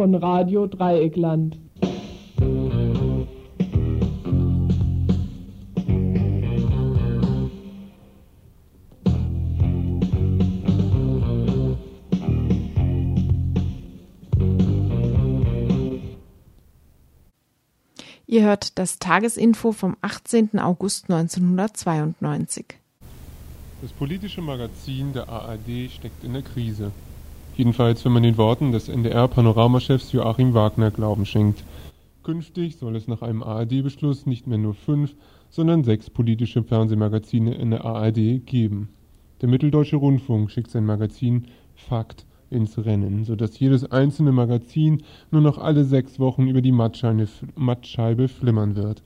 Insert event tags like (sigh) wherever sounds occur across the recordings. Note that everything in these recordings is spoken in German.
von Radio Dreieckland. Ihr hört das Tagesinfo vom 18. August 1992. Das politische Magazin der ARD steckt in der Krise. Jedenfalls, wenn man den Worten des NDR-Panoramachefs Joachim Wagner Glauben schenkt. Künftig soll es nach einem ARD-Beschluss nicht mehr nur fünf, sondern sechs politische Fernsehmagazine in der ARD geben. Der Mitteldeutsche Rundfunk schickt sein Magazin Fakt ins Rennen, sodass jedes einzelne Magazin nur noch alle sechs Wochen über die Mattscheibe flimmern wird.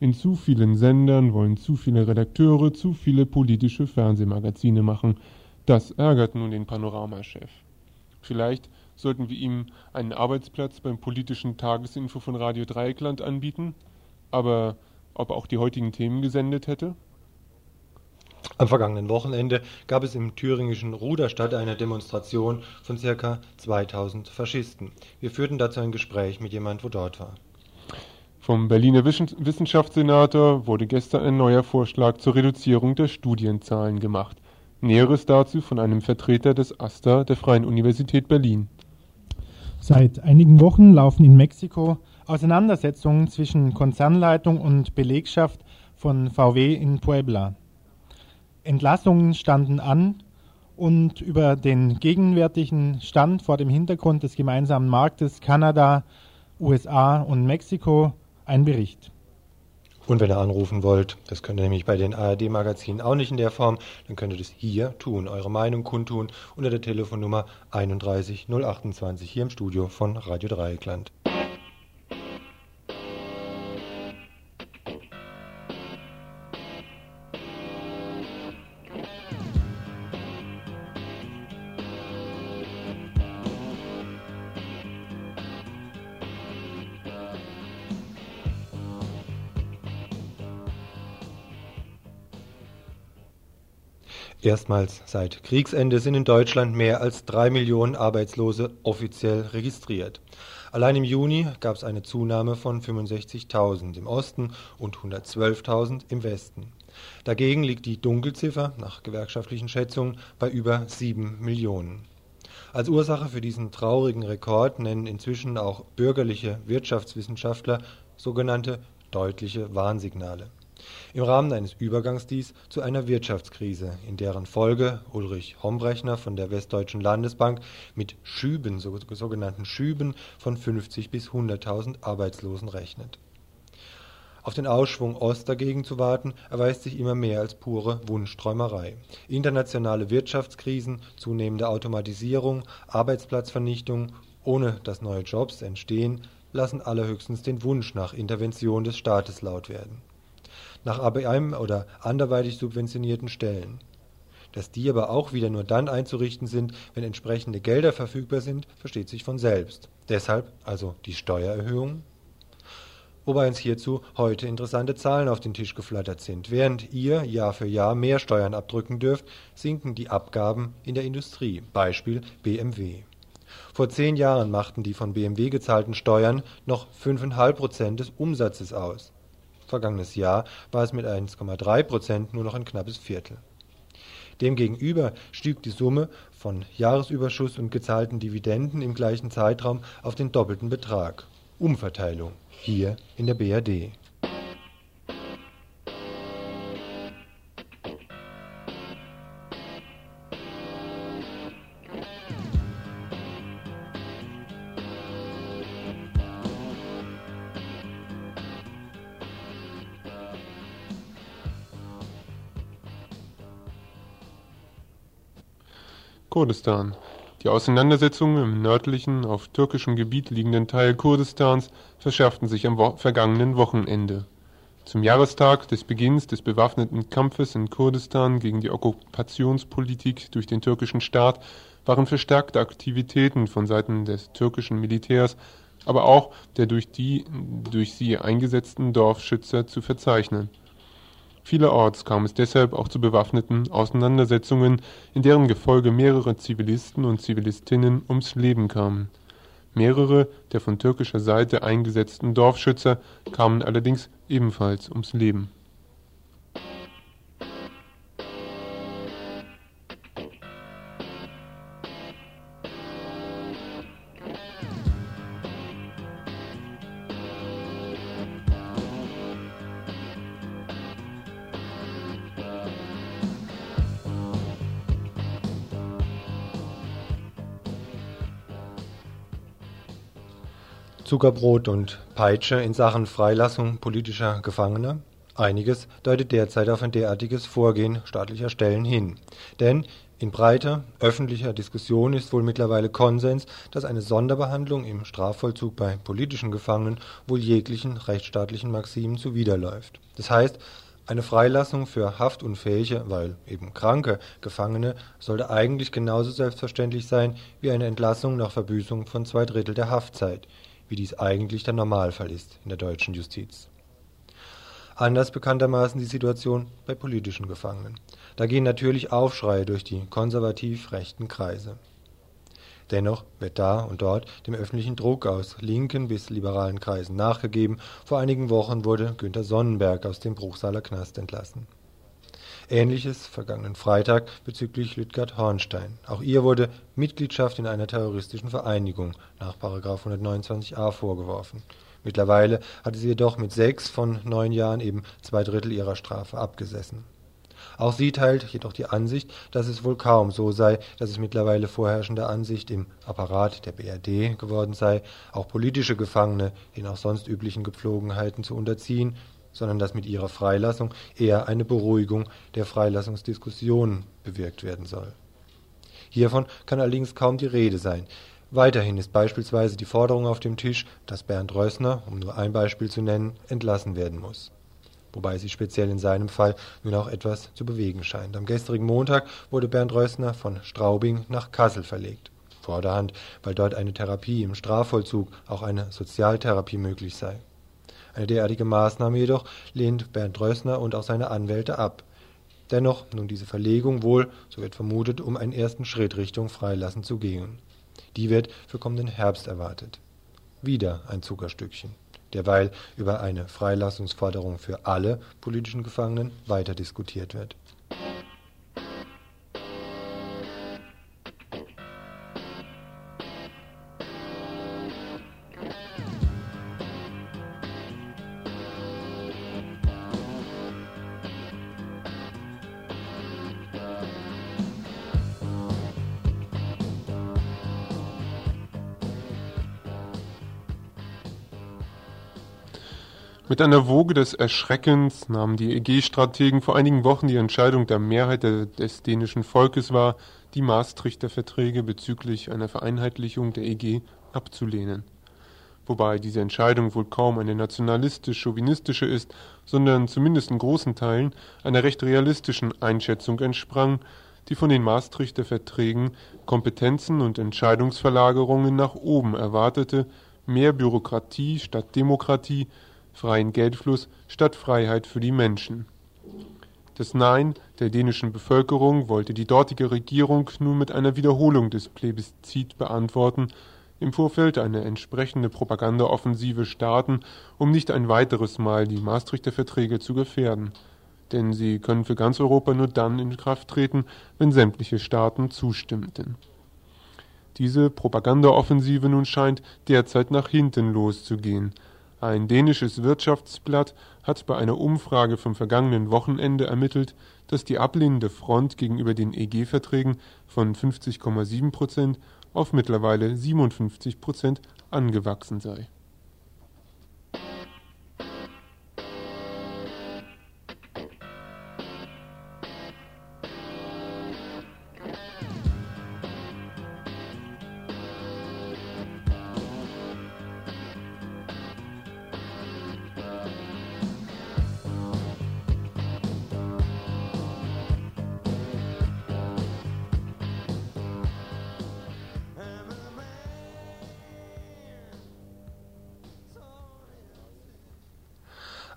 In zu vielen Sendern wollen zu viele Redakteure zu viele politische Fernsehmagazine machen. Das ärgert nun den Panoramachef. Vielleicht sollten wir ihm einen Arbeitsplatz beim politischen Tagesinfo von Radio Dreieckland anbieten, aber ob er auch die heutigen Themen gesendet hätte? Am vergangenen Wochenende gab es im thüringischen Ruderstadt eine Demonstration von ca. 2000 Faschisten. Wir führten dazu ein Gespräch mit jemand, wo dort war. Vom Berliner Wissenschaftssenator wurde gestern ein neuer Vorschlag zur Reduzierung der Studienzahlen gemacht. Näheres dazu von einem Vertreter des AStA der Freien Universität Berlin. Seit einigen Wochen laufen in Mexiko Auseinandersetzungen zwischen Konzernleitung und Belegschaft von VW in Puebla. Entlassungen standen an und über den gegenwärtigen Stand vor dem Hintergrund des gemeinsamen Marktes Kanada, USA und Mexiko ein Bericht. Und wenn ihr anrufen wollt, das könnt ihr nämlich bei den ARD-Magazinen auch nicht in der Form, dann könnt ihr das hier tun, eure Meinung kundtun unter der Telefonnummer 31 028 hier im Studio von Radio Dreieckland. Erstmals seit Kriegsende sind in Deutschland mehr als drei Millionen Arbeitslose offiziell registriert. Allein im Juni gab es eine Zunahme von 65.000 im Osten und 112.000 im Westen. Dagegen liegt die Dunkelziffer nach gewerkschaftlichen Schätzungen bei über sieben Millionen. Als Ursache für diesen traurigen Rekord nennen inzwischen auch bürgerliche Wirtschaftswissenschaftler sogenannte deutliche Warnsignale im Rahmen eines Übergangs dies zu einer Wirtschaftskrise, in deren Folge Ulrich Hombrechner von der Westdeutschen Landesbank mit Schüben, sogenannten Schüben von 50 bis 100.000 Arbeitslosen rechnet. Auf den Ausschwung Ost dagegen zu warten, erweist sich immer mehr als pure Wunschträumerei. Internationale Wirtschaftskrisen, zunehmende Automatisierung, Arbeitsplatzvernichtung, ohne dass neue Jobs entstehen, lassen allerhöchstens den Wunsch nach Intervention des Staates laut werden nach ABM oder anderweitig subventionierten Stellen. Dass die aber auch wieder nur dann einzurichten sind, wenn entsprechende Gelder verfügbar sind, versteht sich von selbst. Deshalb also die Steuererhöhung. Wobei uns hierzu heute interessante Zahlen auf den Tisch geflattert sind. Während ihr Jahr für Jahr mehr Steuern abdrücken dürft, sinken die Abgaben in der Industrie. Beispiel BMW. Vor zehn Jahren machten die von BMW gezahlten Steuern noch 5,5 Prozent des Umsatzes aus. Vergangenes Jahr war es mit 1,3 Prozent nur noch ein knappes Viertel. Demgegenüber stieg die Summe von Jahresüberschuss und gezahlten Dividenden im gleichen Zeitraum auf den doppelten Betrag. Umverteilung hier in der BRD Kurdistan. Die Auseinandersetzungen im nördlichen, auf türkischem Gebiet liegenden Teil Kurdistans verschärften sich am wo vergangenen Wochenende. Zum Jahrestag des Beginns des bewaffneten Kampfes in Kurdistan gegen die Okkupationspolitik durch den türkischen Staat waren verstärkte Aktivitäten von Seiten des türkischen Militärs, aber auch der durch die durch sie eingesetzten Dorfschützer zu verzeichnen Vielerorts kam es deshalb auch zu bewaffneten Auseinandersetzungen, in deren Gefolge mehrere Zivilisten und Zivilistinnen ums Leben kamen. Mehrere der von türkischer Seite eingesetzten Dorfschützer kamen allerdings ebenfalls ums Leben Zuckerbrot und Peitsche in Sachen Freilassung politischer Gefangener? Einiges deutet derzeit auf ein derartiges Vorgehen staatlicher Stellen hin. Denn in breiter öffentlicher Diskussion ist wohl mittlerweile Konsens, dass eine Sonderbehandlung im Strafvollzug bei politischen Gefangenen wohl jeglichen rechtsstaatlichen Maximen zuwiderläuft. Das heißt, eine Freilassung für haftunfähige, weil eben kranke Gefangene sollte eigentlich genauso selbstverständlich sein wie eine Entlassung nach Verbüßung von zwei Drittel der Haftzeit wie dies eigentlich der Normalfall ist in der deutschen Justiz. Anders bekanntermaßen die Situation bei politischen Gefangenen. Da gehen natürlich Aufschreie durch die konservativ rechten Kreise. Dennoch wird da und dort dem öffentlichen Druck aus linken bis liberalen Kreisen nachgegeben. Vor einigen Wochen wurde Günter Sonnenberg aus dem Bruchsaler Knast entlassen Ähnliches vergangenen Freitag bezüglich Lütgard Hornstein. Auch ihr wurde Mitgliedschaft in einer terroristischen Vereinigung nach 129a vorgeworfen. Mittlerweile hatte sie jedoch mit sechs von neun Jahren eben zwei Drittel ihrer Strafe abgesessen. Auch sie teilt jedoch die Ansicht, dass es wohl kaum so sei, dass es mittlerweile vorherrschende Ansicht im Apparat der BRD geworden sei, auch politische Gefangene den auch sonst üblichen Gepflogenheiten zu unterziehen sondern dass mit ihrer Freilassung eher eine Beruhigung der Freilassungsdiskussion bewirkt werden soll. Hiervon kann allerdings kaum die Rede sein. Weiterhin ist beispielsweise die Forderung auf dem Tisch, dass Bernd Rössner, um nur ein Beispiel zu nennen, entlassen werden muss. Wobei sich speziell in seinem Fall nun auch etwas zu bewegen scheint. Am gestrigen Montag wurde Bernd Rössner von Straubing nach Kassel verlegt. Vorderhand, weil dort eine Therapie im Strafvollzug, auch eine Sozialtherapie möglich sei. Eine derartige Maßnahme jedoch lehnt Bernd Rössner und auch seine Anwälte ab. Dennoch nun diese Verlegung wohl, so wird vermutet, um einen ersten Schritt Richtung Freilassen zu gehen. Die wird für kommenden Herbst erwartet. Wieder ein Zuckerstückchen. Derweil über eine Freilassungsforderung für alle politischen Gefangenen weiter diskutiert wird. Mit einer Woge des Erschreckens nahmen die EG-Strategen vor einigen Wochen die Entscheidung der Mehrheit des dänischen Volkes wahr, die Maastrichter Verträge bezüglich einer Vereinheitlichung der EG abzulehnen. Wobei diese Entscheidung wohl kaum eine nationalistisch-chauvinistische ist, sondern zumindest in großen Teilen einer recht realistischen Einschätzung entsprang, die von den Maastrichter Verträgen Kompetenzen und Entscheidungsverlagerungen nach oben erwartete, mehr Bürokratie statt Demokratie freien Geldfluss statt Freiheit für die Menschen. Das Nein der dänischen Bevölkerung wollte die dortige Regierung nun mit einer Wiederholung des Plebiszit beantworten, im Vorfeld eine entsprechende Propagandaoffensive starten, um nicht ein weiteres Mal die Maastrichter Verträge zu gefährden. Denn sie können für ganz Europa nur dann in Kraft treten, wenn sämtliche Staaten zustimmten. Diese Propagandaoffensive nun scheint derzeit nach hinten loszugehen. Ein dänisches Wirtschaftsblatt hat bei einer Umfrage vom vergangenen Wochenende ermittelt, dass die ablehnende Front gegenüber den EG-Verträgen von 50,7 Prozent auf mittlerweile 57 Prozent angewachsen sei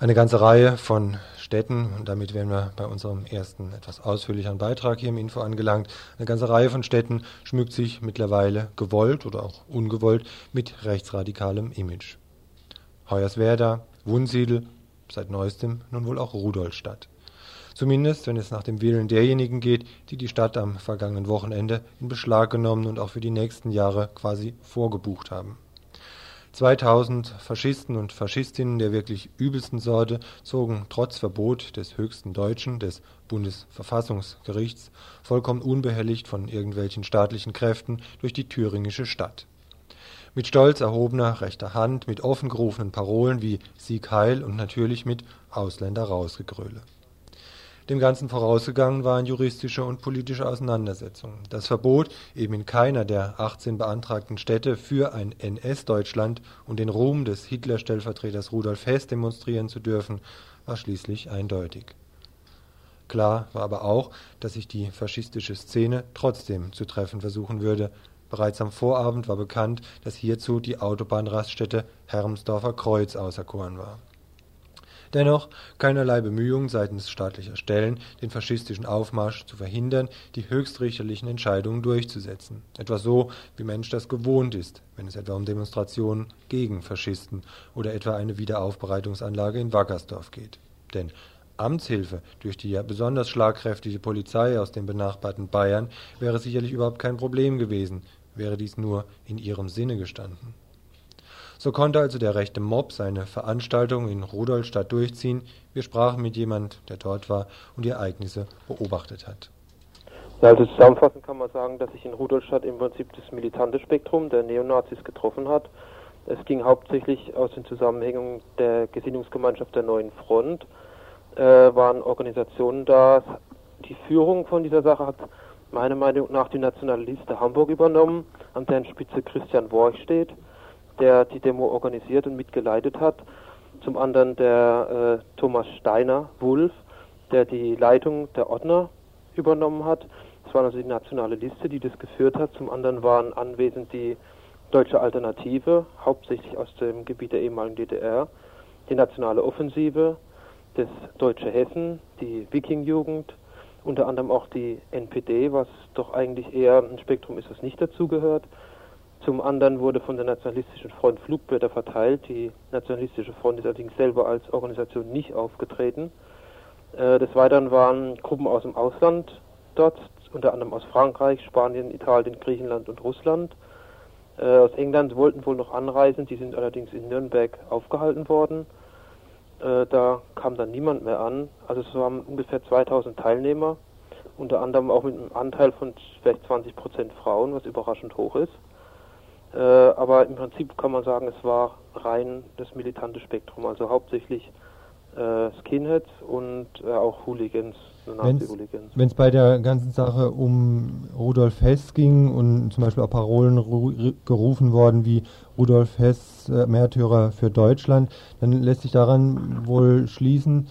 Eine ganze Reihe von Städten, und damit wären wir bei unserem ersten etwas ausführlicheren Beitrag hier im Info angelangt, eine ganze Reihe von Städten schmückt sich mittlerweile gewollt oder auch ungewollt mit rechtsradikalem Image. Hoyerswerda, Wunsiedel, seit neuestem nun wohl auch Rudolstadt. Zumindest, wenn es nach dem Willen derjenigen geht, die die Stadt am vergangenen Wochenende in Beschlag genommen und auch für die nächsten Jahre quasi vorgebucht haben. 2000 Faschisten und Faschistinnen der wirklich übelsten Sorte zogen trotz Verbot des höchsten Deutschen, des Bundesverfassungsgerichts, vollkommen unbehelligt von irgendwelchen staatlichen Kräften durch die thüringische Stadt. Mit stolz erhobener rechter Hand, mit offen gerufenen Parolen wie Sieg Heil und natürlich mit Ausländer rausgegröle. Dem Ganzen vorausgegangen waren juristische und politische Auseinandersetzungen. Das Verbot, eben in keiner der 18 beantragten Städte für ein NS-Deutschland und den Ruhm des Hitler-Stellvertreters Rudolf Hess demonstrieren zu dürfen, war schließlich eindeutig. Klar war aber auch, dass sich die faschistische Szene trotzdem zu treffen versuchen würde. Bereits am Vorabend war bekannt, dass hierzu die Autobahnraststätte Hermsdorfer Kreuz auserkoren war Dennoch keinerlei Bemühungen seitens staatlicher Stellen, den faschistischen Aufmarsch zu verhindern, die höchstrichterlichen Entscheidungen durchzusetzen. Etwa so, wie Mensch das gewohnt ist, wenn es etwa um Demonstrationen gegen Faschisten oder etwa eine Wiederaufbereitungsanlage in Wackersdorf geht. Denn Amtshilfe durch die ja besonders schlagkräftige Polizei aus dem benachbarten Bayern wäre sicherlich überhaupt kein Problem gewesen, wäre dies nur in ihrem Sinne gestanden so konnte also der rechte Mob seine Veranstaltung in Rudolstadt durchziehen. Wir sprachen mit jemand, der dort war und die Ereignisse beobachtet hat. Ja, also zusammenfassend kann man sagen, dass sich in Rudolstadt im Prinzip das militante Spektrum der Neonazis getroffen hat. Es ging hauptsächlich aus den Zusammenhängen der Gesinnungsgemeinschaft der Neuen Front, äh, waren Organisationen da. Die Führung von dieser Sache hat meiner Meinung nach die Nationaliste Hamburg übernommen, an deren Spitze Christian Worch steht der die Demo organisiert und mitgeleitet hat. Zum anderen der äh, Thomas Steiner Wulf, der die Leitung der Ordner übernommen hat. Das war also die nationale Liste, die das geführt hat. Zum anderen waren anwesend die Deutsche Alternative, hauptsächlich aus dem Gebiet der ehemaligen DDR, die Nationale Offensive, das Deutsche Hessen, die Wikingjugend, unter anderem auch die NPD, was doch eigentlich eher ein Spektrum ist, das nicht dazugehört. Zum anderen wurde von der Nationalistischen Front Flugblätter verteilt. Die Nationalistische Front ist allerdings selber als Organisation nicht aufgetreten. Äh, des Weiteren waren Gruppen aus dem Ausland dort, unter anderem aus Frankreich, Spanien, Italien, Griechenland und Russland. Äh, aus England wollten wohl noch anreisen, die sind allerdings in Nürnberg aufgehalten worden. Äh, da kam dann niemand mehr an. Also es waren ungefähr 2000 Teilnehmer, unter anderem auch mit einem Anteil von vielleicht 20 Prozent Frauen, was überraschend hoch ist. Äh, aber im Prinzip kann man sagen, es war rein das militante Spektrum, also hauptsächlich äh, Skinheads und äh, auch Hooligans, Nazi-Hooligans. Wenn es bei der ganzen Sache um Rudolf Hess ging und zum Beispiel auch Parolen gerufen worden wie Rudolf Hess, äh, Märtyrer für Deutschland, dann lässt sich daran wohl schließen,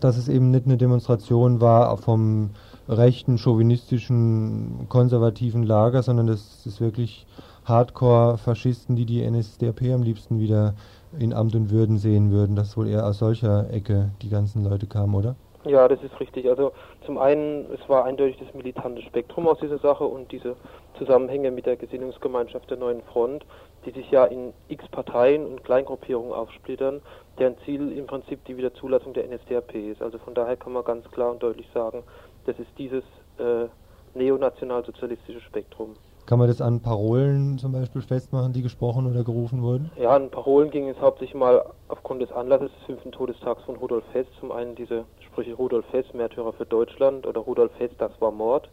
dass es eben nicht eine Demonstration war vom rechten, chauvinistischen, konservativen Lager, sondern dass es wirklich Hardcore-Faschisten, die die NSDAP am liebsten wieder in Amt und Würden sehen würden, dass wohl eher aus solcher Ecke die ganzen Leute kamen, oder? Ja, das ist richtig. Also zum einen, es war eindeutig das militante Spektrum aus dieser Sache und diese Zusammenhänge mit der Gesinnungsgemeinschaft der Neuen Front, die sich ja in x Parteien und Kleingruppierungen aufsplittern, deren Ziel im Prinzip die Wiederzulassung der NSDAP ist. Also von daher kann man ganz klar und deutlich sagen, das ist dieses äh, neonationalsozialistische Spektrum. Kann man das an Parolen zum Beispiel festmachen, die gesprochen oder gerufen wurden? Ja, an Parolen ging es hauptsächlich mal aufgrund des Anlasses des fünften Todestags von Rudolf Hess. Zum einen diese Sprüche Rudolf Hess, Märtyrer für Deutschland oder Rudolf Hess, das war Mord.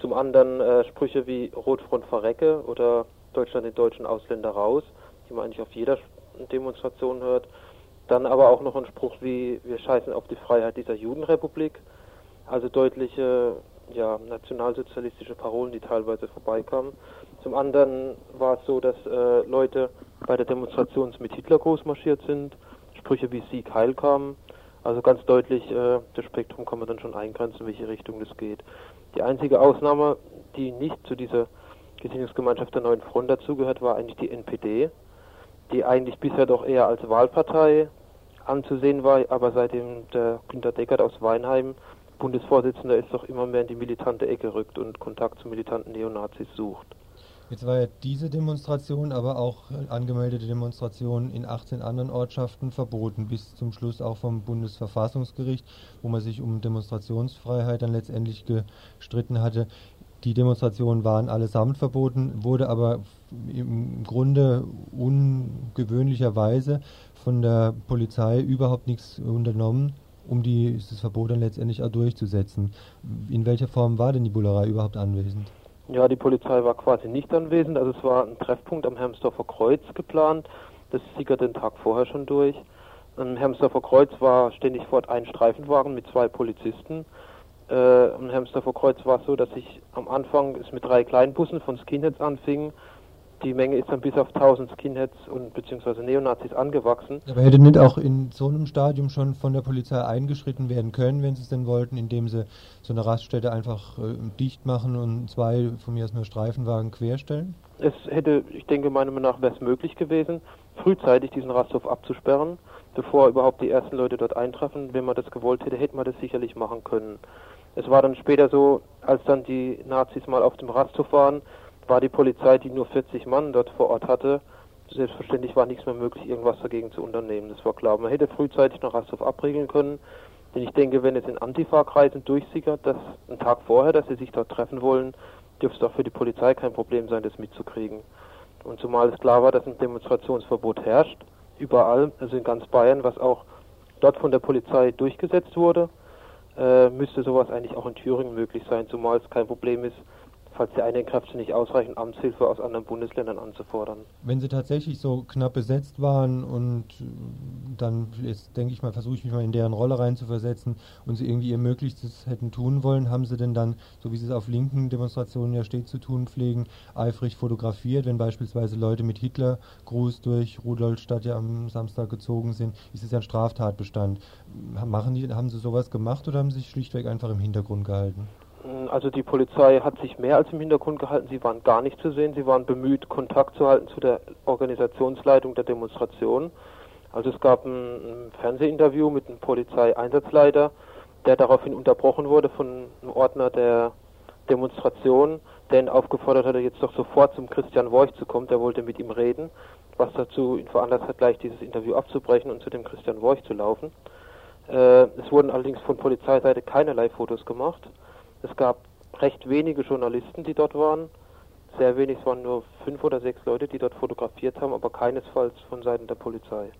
Zum anderen äh, Sprüche wie Rotfront verrecke oder Deutschland den deutschen Ausländer raus, die man eigentlich auf jeder Demonstration hört. Dann aber auch noch ein Spruch wie wir scheißen auf die Freiheit dieser Judenrepublik. Also deutliche ja, nationalsozialistische Parolen, die teilweise vorbeikamen. Zum anderen war es so, dass äh, Leute bei der Demonstration mit Hitler groß marschiert sind, Sprüche wie Sieg Heil kamen. Also ganz deutlich, äh, das Spektrum kann man dann schon eingrenzen, in welche Richtung das geht. Die einzige Ausnahme, die nicht zu dieser Gesinnungsgemeinschaft der Neuen Front dazugehört, war eigentlich die NPD, die eigentlich bisher doch eher als Wahlpartei anzusehen war, aber seitdem der Günter Deckert aus Weinheim Bundesvorsitzender ist, doch immer mehr in die militante Ecke rückt und Kontakt zu militanten Neonazis sucht. Jetzt war ja diese Demonstration, aber auch angemeldete Demonstrationen in 18 anderen Ortschaften verboten, bis zum Schluss auch vom Bundesverfassungsgericht, wo man sich um Demonstrationsfreiheit dann letztendlich gestritten hatte. Die Demonstrationen waren allesamt verboten, wurde aber im Grunde ungewöhnlicherweise von der Polizei überhaupt nichts unternommen, um dieses Verbot dann letztendlich auch durchzusetzen. In welcher Form war denn die Bullerei überhaupt anwesend? Ja, die Polizei war quasi nicht anwesend. Also es war ein Treffpunkt am Hermsdorfer Kreuz geplant. Das sickerte den Tag vorher schon durch. Am Hermsdorfer Kreuz war ständig fort ein Streifenwagen mit zwei Polizisten. Äh, am Hermsdorfer Kreuz war es so, dass ich am Anfang es mit drei Kleinbussen von Skinheads anfing die Menge ist dann bis auf 1000 Skinheads und beziehungsweise Neonazis angewachsen. Aber hätte nicht auch in so einem Stadium schon von der Polizei eingeschritten werden können, wenn sie es denn wollten, indem sie so eine Raststätte einfach äh, dicht machen und zwei von mir aus nur Streifenwagen querstellen? Es hätte, ich denke, meiner Meinung nach wäre es möglich gewesen, frühzeitig diesen Rasthof abzusperren, bevor überhaupt die ersten Leute dort eintreffen. Wenn man das gewollt hätte, hätte man das sicherlich machen können. Es war dann später so, als dann die Nazis mal auf dem Rasthof waren, war die Polizei, die nur 40 Mann dort vor Ort hatte, selbstverständlich war nichts mehr möglich, irgendwas dagegen zu unternehmen. Das war klar. Man hätte frühzeitig noch Rasthof abriegeln können. Denn ich denke, wenn es in Antifa-Kreisen durchsickert, dass einen Tag vorher, dass sie sich dort treffen wollen, dürfte es auch für die Polizei kein Problem sein, das mitzukriegen. Und zumal es klar war, dass ein Demonstrationsverbot herrscht, überall, also in ganz Bayern, was auch dort von der Polizei durchgesetzt wurde, äh, müsste sowas eigentlich auch in Thüringen möglich sein, zumal es kein Problem ist, falls die eigenen Kräfte nicht ausreichen, Amtshilfe aus anderen Bundesländern anzufordern. Wenn sie tatsächlich so knapp besetzt waren und äh, dann, jetzt denke ich mal, versuche ich mich mal in deren Rolle reinzuversetzen und sie irgendwie ihr Möglichstes hätten tun wollen, haben sie denn dann, so wie sie es auf linken Demonstrationen ja stets zu tun pflegen, eifrig fotografiert, wenn beispielsweise Leute mit Hitlergruß durch Rudolstadt ja am Samstag gezogen sind, ist es ja ein Straftatbestand. Machen die, haben sie sowas gemacht oder haben sie sich schlichtweg einfach im Hintergrund gehalten? Also die Polizei hat sich mehr als im Hintergrund gehalten. Sie waren gar nicht zu sehen. Sie waren bemüht, Kontakt zu halten zu der Organisationsleitung der Demonstration. Also es gab ein Fernsehinterview mit einem Polizeieinsatzleiter, der daraufhin unterbrochen wurde von einem Ordner der Demonstration, der ihn aufgefordert hatte, jetzt doch sofort zum Christian Worch zu kommen. Der wollte mit ihm reden, was dazu ihn veranlasst hat, gleich dieses Interview abzubrechen und zu dem Christian Worch zu laufen. Äh, es wurden allerdings von Polizeiseite keinerlei Fotos gemacht. Es gab recht wenige Journalisten, die dort waren. Sehr wenig, es waren nur fünf oder sechs Leute, die dort fotografiert haben, aber keinesfalls von Seiten der Polizei.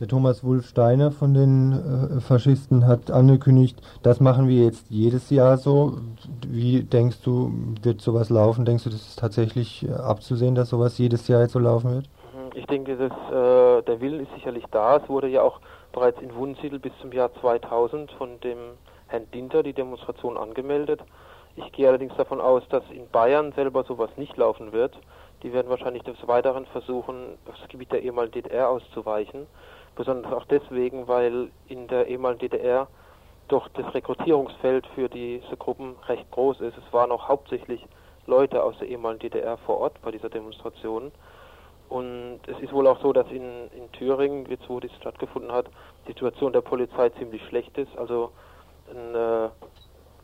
Der Thomas Wulf Steiner von den äh, Faschisten hat angekündigt, das machen wir jetzt jedes Jahr so. Wie denkst du, wird sowas laufen? Denkst du, das ist tatsächlich äh, abzusehen, dass sowas jedes Jahr jetzt so laufen wird? Mhm, ich denke, dass, äh, der Willen ist sicherlich da. Es wurde ja auch bereits in Wunsiedel bis zum Jahr 2000 von dem Herrn Dinter die Demonstration angemeldet. Ich gehe allerdings davon aus, dass in Bayern selber sowas nicht laufen wird. Die werden wahrscheinlich des Weiteren versuchen, das Gebiet der ehemaligen DDR auszuweichen. Besonders auch deswegen, weil in der ehemaligen DDR doch das Rekrutierungsfeld für diese Gruppen recht groß ist. Es waren auch hauptsächlich Leute aus der ehemaligen DDR vor Ort bei dieser Demonstration. Und es ist wohl auch so, dass in, in Thüringen, jetzt wo dies stattgefunden hat, die Situation der Polizei ziemlich schlecht ist. Also ein äh,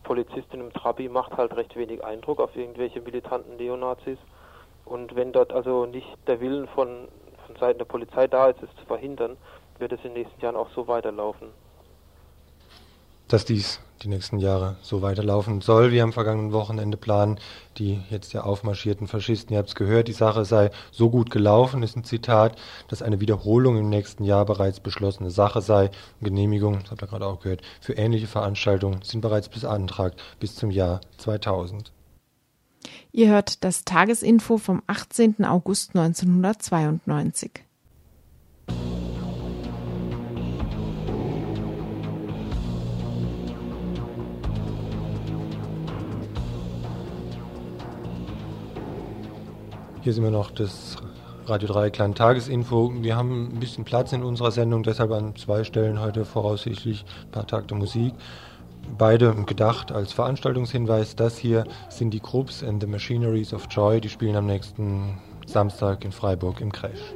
Polizist in einem Trabi macht halt recht wenig Eindruck auf irgendwelche militanten Neonazis. Und wenn dort also nicht der Willen von, von Seiten der Polizei da ist, es zu verhindern, wird es in den nächsten Jahren auch so weiterlaufen dass dies die nächsten Jahre so weiterlaufen soll, wie am vergangenen Wochenende planen die jetzt ja aufmarschierten Faschisten. Ihr habt es gehört, die Sache sei so gut gelaufen, ist ein Zitat, dass eine Wiederholung im nächsten Jahr bereits beschlossene Sache sei. Genehmigungen, das habt ihr gerade auch gehört, für ähnliche Veranstaltungen sind bereits beantragt bis zum Jahr 2000. Ihr hört das Tagesinfo vom 18. August 1992. Hier sind wir noch das Radio 3 Klein Tagesinfo. Wir haben ein bisschen Platz in unserer Sendung, deshalb an zwei Stellen heute voraussichtlich ein paar Takte Musik. Beide gedacht als Veranstaltungshinweis. Das hier sind die Groups and the Machineries of Joy. Die spielen am nächsten Samstag in Freiburg im Crash.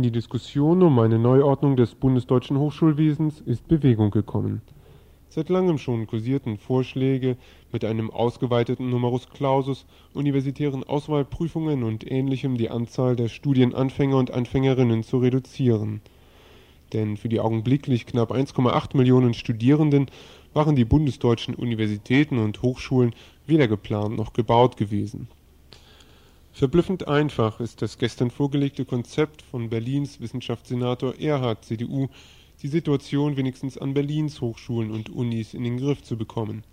In die Diskussion um eine Neuordnung des bundesdeutschen Hochschulwesens ist Bewegung gekommen. Seit langem schon kursierten Vorschläge, mit einem ausgeweiteten Numerus Clausus, universitären Auswahlprüfungen und Ähnlichem die Anzahl der Studienanfänger und Anfängerinnen zu reduzieren. Denn für die augenblicklich knapp 1,8 Millionen Studierenden waren die bundesdeutschen Universitäten und Hochschulen weder geplant noch gebaut gewesen Verblüffend einfach ist das gestern vorgelegte Konzept von Berlins Wissenschaftssenator Erhard (CDU), die Situation wenigstens an Berlins Hochschulen und Unis in den Griff zu bekommen.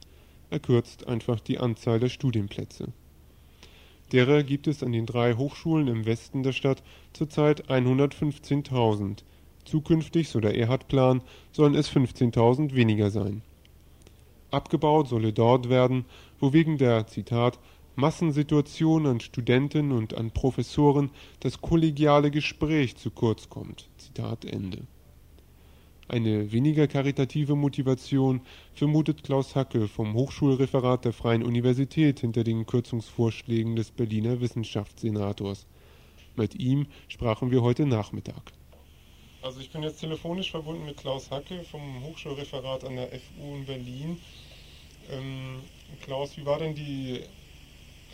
Er kürzt einfach die Anzahl der Studienplätze. Derer gibt es an den drei Hochschulen im Westen der Stadt zurzeit 115.000, zukünftig, so der Erhard-Plan, sollen es 15.000 weniger sein. Abgebaut solle dort werden, wo wegen der Zitat Massensituation an Studenten und an Professoren das kollegiale Gespräch zu kurz kommt. Zitat Ende. Eine weniger karitative Motivation vermutet Klaus Hacke vom Hochschulreferat der Freien Universität hinter den Kürzungsvorschlägen des Berliner Wissenschaftssenators. Mit ihm sprachen wir heute Nachmittag. Also ich bin jetzt telefonisch verbunden mit Klaus Hacke vom Hochschulreferat an der FU in Berlin. Ähm, Klaus, wie war denn die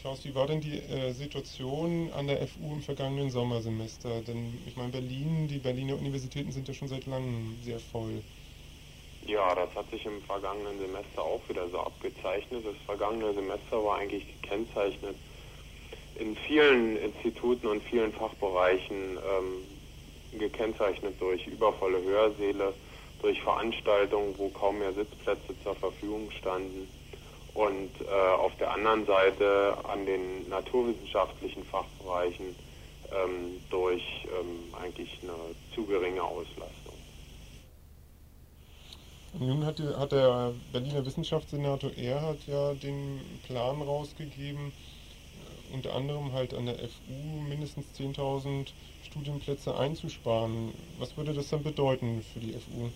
Klaus, wie war denn die äh, Situation an der FU im vergangenen Sommersemester? Denn ich meine, Berlin, die Berliner Universitäten sind ja schon seit langem sehr voll. Ja, das hat sich im vergangenen Semester auch wieder so abgezeichnet. Das vergangene Semester war eigentlich gekennzeichnet in vielen Instituten und vielen Fachbereichen ähm, gekennzeichnet durch übervolle Hörsäle, durch Veranstaltungen, wo kaum mehr Sitzplätze zur Verfügung standen und äh, auf der anderen Seite an den naturwissenschaftlichen Fachbereichen ähm, durch ähm, eigentlich eine zu geringe Auslastung. Nun hat, hat der Berliner Wissenschaftssenator Erhard ja den Plan rausgegeben, äh, unter anderem halt an der FU mindestens 10.000 Studienplätze einzusparen. Was würde das dann bedeuten für die FU?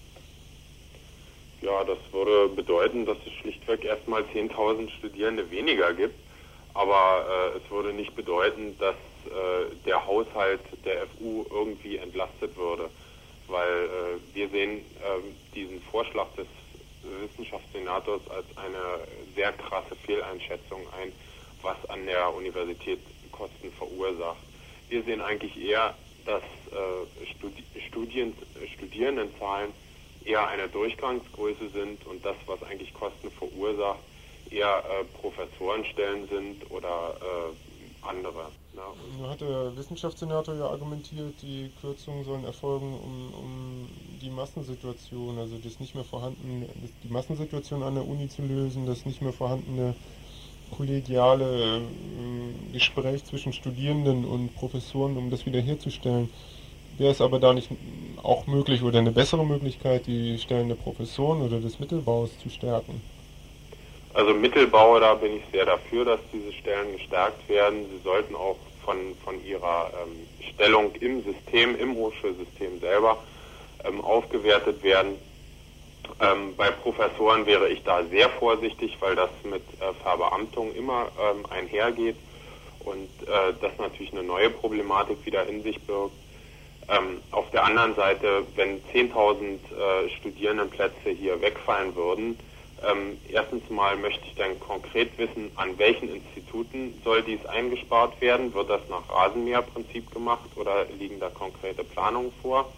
Ja, das würde bedeuten, dass es schlichtweg erstmal 10.000 Studierende weniger gibt. Aber äh, es würde nicht bedeuten, dass äh, der Haushalt der FU irgendwie entlastet würde. weil äh, wir sehen äh, diesen Vorschlag des Wissenschaftssenators als eine sehr krasse Fehleinschätzung ein, was an der Universität Kosten verursacht. Wir sehen eigentlich eher, dass äh, Studi Studien, Studierendenzahlen eher eine Durchgangsgröße sind und das, was eigentlich Kosten verursacht, eher äh, Professorenstellen sind oder äh, andere. Ne? Hat der Wissenschaftssenator ja argumentiert, die Kürzungen sollen erfolgen, um, um die Massensituation, also das nicht mehr vorhandene, die Massensituation an der Uni zu lösen, das nicht mehr vorhandene kollegiale äh, Gespräch zwischen Studierenden und Professoren, um das wiederherzustellen. Wäre es aber da nicht auch möglich oder eine bessere Möglichkeit, die Stellen der Professoren oder des Mittelbaus zu stärken? Also Mittelbau, da bin ich sehr dafür, dass diese Stellen gestärkt werden. Sie sollten auch von, von ihrer ähm, Stellung im System, im Hochschulsystem selber ähm, aufgewertet werden. Ähm, bei Professoren wäre ich da sehr vorsichtig, weil das mit äh, Verbeamtung immer ähm, einhergeht und äh, das natürlich eine neue Problematik wieder in sich birgt. Ähm, auf der anderen Seite, wenn 10.000 äh, Studierendenplätze hier wegfallen würden, ähm, erstens mal möchte ich dann konkret wissen, an welchen Instituten soll dies eingespart werden? Wird das nach Rasenmäherprinzip gemacht oder liegen da konkrete Planungen vor?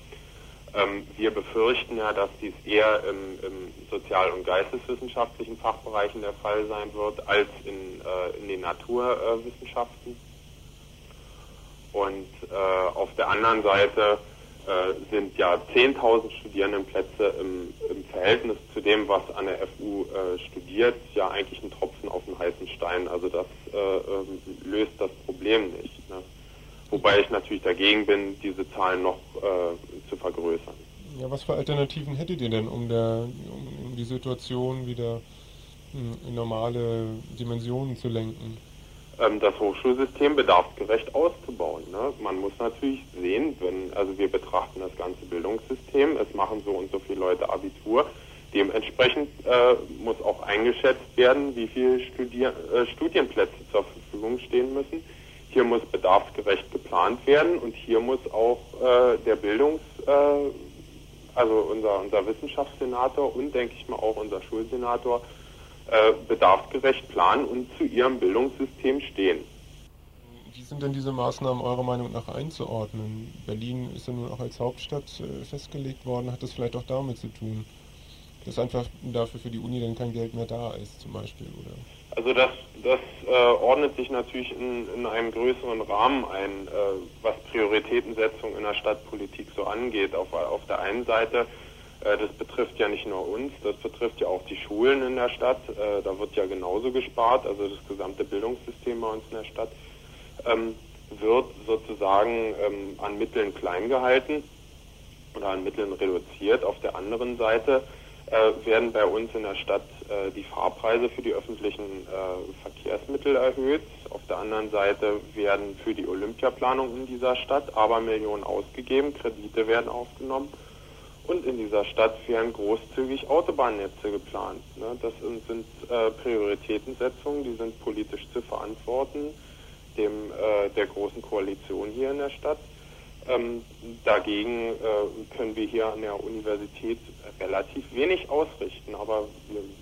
Ähm, wir befürchten ja, dass dies eher im, im sozial- und geisteswissenschaftlichen Fachbereichen der Fall sein wird als in, äh, in den Naturwissenschaften. Und äh, auf der anderen Seite äh, sind ja 10.000 Studierendenplätze im, im, Verhältnis zu dem, was an der FU äh, studiert, ja eigentlich ein Tropfen auf den heißen Stein. Also das äh, ähm, löst das Problem nicht. Ne? Wobei ich natürlich dagegen bin, diese Zahlen noch äh, zu vergrößern. Ja, was für Alternativen hättet ihr denn, um, der, um die Situation wieder hm, in normale Dimensionen zu lenken? Ähm, das Hochschulsystem bedarfsgerecht auszubauen. Ne? Man muss natürlich sehen, wenn, also wir betrachten das ganze Bildungssystem, es machen so und so viele Leute Abitur, dementsprechend äh, muss auch eingeschätzt werden, wie viele Studier äh, Studienplätze zur Verfügung stehen müssen hier muss bedarfsgerecht geplant werden und hier muss auch äh, der Bildungs, äh, also unser, unser Wissenschaftssenator und denke ich mal auch unser Schulsenator äh, bedarfsgerecht planen und zu ihrem Bildungssystem stehen. Wie sind denn diese Maßnahmen eurer Meinung nach einzuordnen? Berlin ist ja nun auch als Hauptstadt äh, festgelegt worden. Hat das vielleicht auch damit zu tun, dass einfach dafür für die Uni dann kein Geld mehr da ist, zum Beispiel, oder? Also das, das äh, ordnet sich natürlich in, in einem größeren Rahmen ein, äh, was Prioritätensetzung in der Stadtpolitik so angeht. Auf, auf der einen Seite, das betrifft ja nicht nur uns, das betrifft ja auch die Schulen in der Stadt. Äh, da wird ja genauso gespart, also das gesamte Bildungssystem bei uns in der Stadt ähm, wird sozusagen ähm, an Mitteln klein gehalten oder an Mitteln reduziert. Auf der anderen Seite äh, werden bei uns in der Stadt äh, die Fahrpreise für die öffentlichen äh, Verkehrsmittel erhöht. Auf der anderen Seite werden für die Olympiaplanung in dieser Stadt aber Millionen ausgegeben, Kredite werden aufgenommen und in dieser Stadt werden großzügig Autobahnnetze geplant. Ne? Das sind, äh, Prioritätensetzungen, die sind politisch zu verantworten, dem äh, der großen Koalition hier in der Stadt. Ähm, dagegen äh, können wir hier an der Universität relativ wenig ausrichten, aber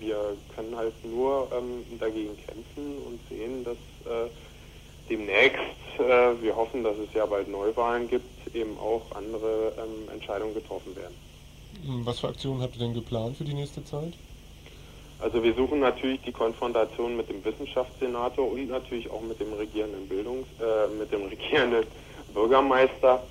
wir, können halt nur ähm, dagegen kämpfen und sehen, dass demnächst, wir hoffen, dass es ja bald Neuwahlen gibt, eben auch andere ähm, Entscheidungen getroffen werden. Was für Aktionen habt ihr denn geplant für die nächste Zeit? Also wir suchen natürlich die Konfrontation mit dem Wissenschaftssenator und natürlich auch mit dem regierenden Bildungs, äh, mit dem (laughs) regierenden Bürgermeister.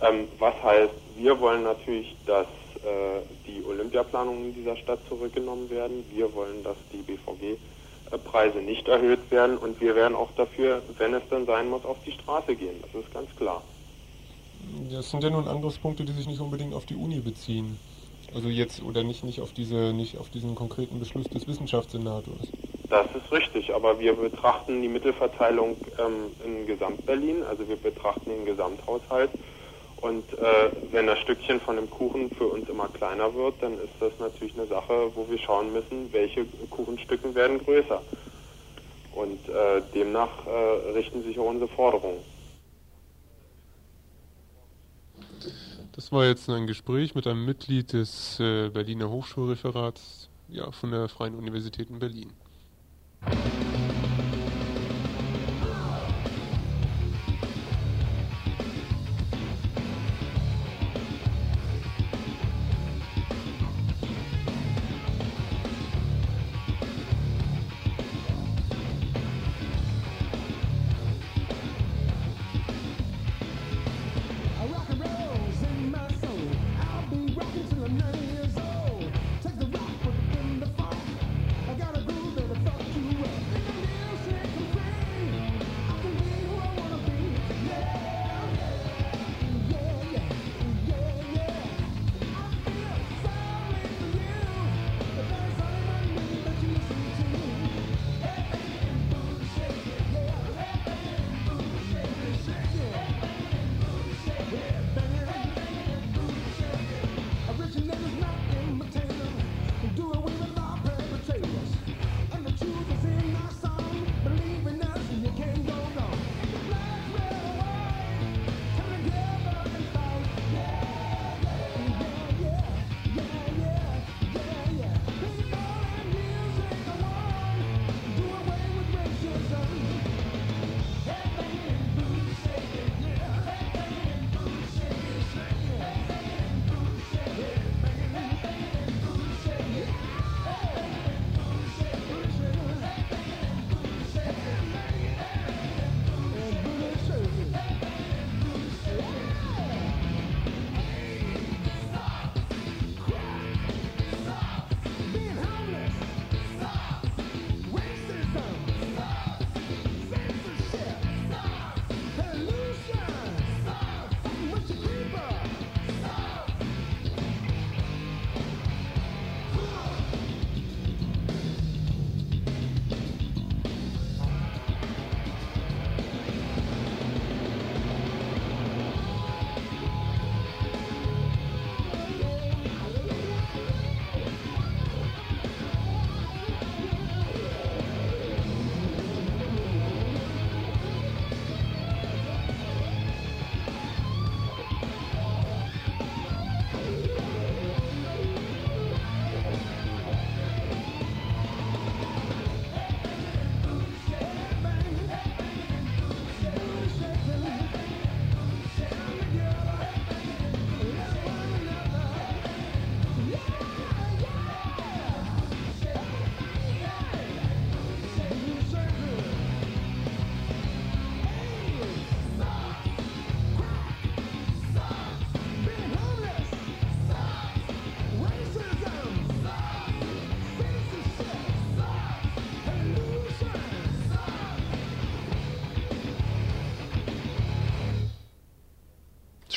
Ähm, was heißt, wir wollen natürlich, dass äh, die Olympiaplanungen in dieser Stadt zurückgenommen werden. Wir wollen, dass die BVG-Preise nicht erhöht werden und wir werden auch dafür, wenn es dann sein muss, auf die Straße gehen. Das ist ganz klar. Das sind ja nun Angriffspunkte, die sich nicht unbedingt auf die Uni beziehen. Also jetzt oder nicht, nicht auf diese, nicht auf diesen konkreten Beschluss des Wissenschaftssenators. Das ist richtig, aber wir betrachten die Mittelverteilung ähm, in Gesamtberlin, also wir betrachten den Gesamthaushalt und äh, wenn das Stückchen von dem Kuchen für uns immer kleiner wird, dann ist das natürlich eine Sache, wo wir schauen müssen, welche Kuchenstücken werden größer. Und äh, demnach äh, richten sich auch unsere Forderungen. Das war jetzt ein Gespräch mit einem Mitglied des äh, Berliner Hochschulreferats ja, von der Freien Universität in Berlin.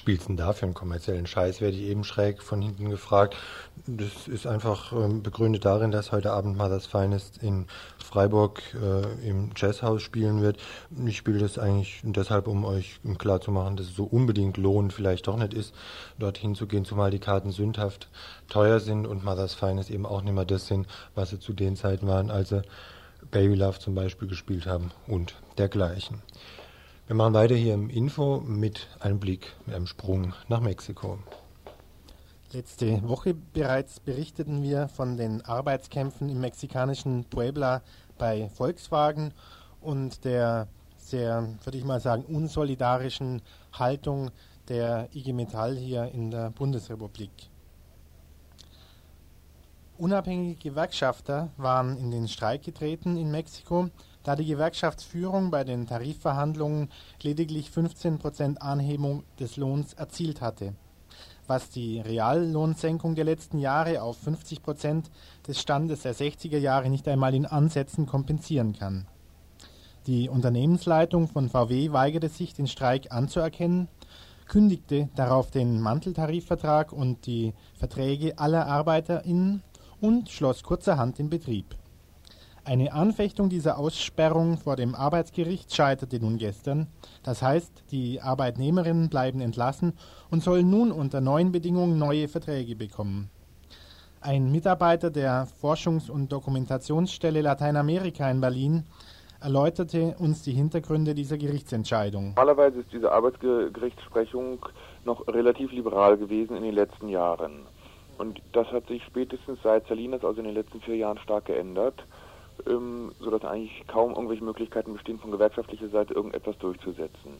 Spielst denn da für einen kommerziellen Scheiß, werde ich eben schräg von hinten gefragt. Das ist einfach ähm, begründet darin, dass heute Abend Mother's Finest in Freiburg äh, im Jazzhaus spielen wird. Ich spiele das eigentlich deshalb, um euch klarzumachen, dass es so unbedingt lohnend vielleicht doch nicht ist, dorthin zu gehen, zumal die Karten sündhaft teuer sind und Mother's Finest eben auch nicht mehr das sind, was sie zu den Zeiten waren, als sie Baby Love zum Beispiel gespielt haben und dergleichen. Wir machen weiter hier im Info mit einem Blick, mit einem Sprung nach Mexiko. Letzte Woche bereits berichteten wir von den Arbeitskämpfen im mexikanischen Puebla bei Volkswagen und der sehr, würde ich mal sagen, unsolidarischen Haltung der IG Metall hier in der Bundesrepublik. Unabhängige Gewerkschafter waren in den Streik getreten in Mexiko, da die Gewerkschaftsführung bei den Tarifverhandlungen lediglich 15% Anhebung des Lohns erzielt hatte was die Reallohnsenkung der letzten Jahre auf 50 Prozent des Standes der 60er Jahre nicht einmal in Ansätzen kompensieren kann. Die Unternehmensleitung von VW weigerte sich, den Streik anzuerkennen, kündigte darauf den Manteltarifvertrag und die Verträge aller ArbeiterInnen und schloss kurzerhand den Betrieb. Eine Anfechtung dieser Aussperrung vor dem Arbeitsgericht scheiterte nun gestern. Das heißt, die Arbeitnehmerinnen bleiben entlassen und sollen nun unter neuen Bedingungen neue Verträge bekommen. Ein Mitarbeiter der Forschungs- und Dokumentationsstelle Lateinamerika in Berlin erläuterte uns die Hintergründe dieser Gerichtsentscheidung. Normalerweise ist diese Arbeitsgerichtsprechung noch relativ liberal gewesen in den letzten Jahren. Und das hat sich spätestens seit Salinas, also in den letzten vier Jahren, stark geändert, ähm, sodass eigentlich kaum irgendwelche Möglichkeiten bestehen, von gewerkschaftlicher Seite irgendetwas durchzusetzen.